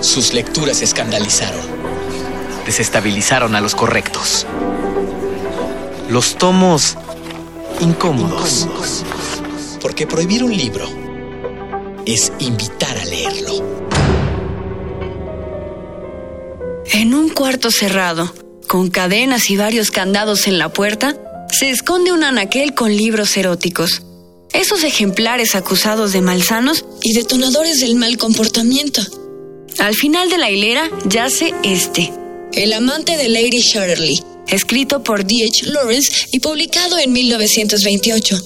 Sus lecturas escandalizaron. Desestabilizaron a los correctos. Los tomos incómodos. Porque prohibir un libro es invitar a leerlo. En un cuarto cerrado, con cadenas y varios candados en la puerta, se esconde un anaquel con libros eróticos. Esos ejemplares acusados de malsanos y detonadores del mal comportamiento. Al final de la hilera yace este. El amante de Lady Shirley, escrito por D.H. Lawrence y publicado en 1928.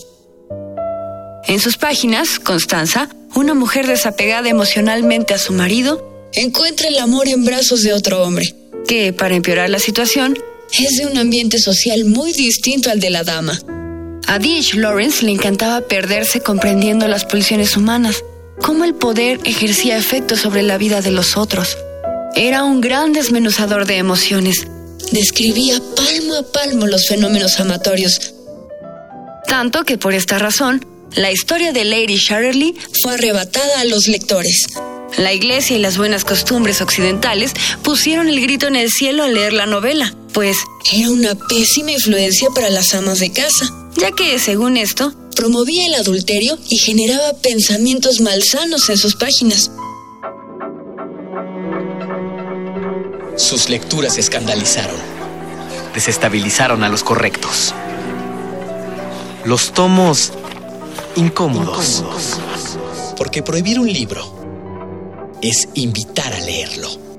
En sus páginas, Constanza, una mujer desapegada emocionalmente a su marido, encuentra el amor en brazos de otro hombre, que, para empeorar la situación, es de un ambiente social muy distinto al de la dama. A D.H. Lawrence le encantaba perderse comprendiendo las pulsiones humanas, cómo el poder ejercía efecto sobre la vida de los otros. Era un gran desmenuzador de emociones. Describía palmo a palmo los fenómenos amatorios. Tanto que por esta razón, la historia de Lady Shirley fue arrebatada a los lectores. La iglesia y las buenas costumbres occidentales pusieron el grito en el cielo al leer la novela, pues era una pésima influencia para las amas de casa, ya que, según esto, promovía el adulterio y generaba pensamientos malsanos en sus páginas. Sus lecturas escandalizaron. Desestabilizaron a los correctos. Los tomos incómodos. Porque prohibir un libro es invitar a leerlo.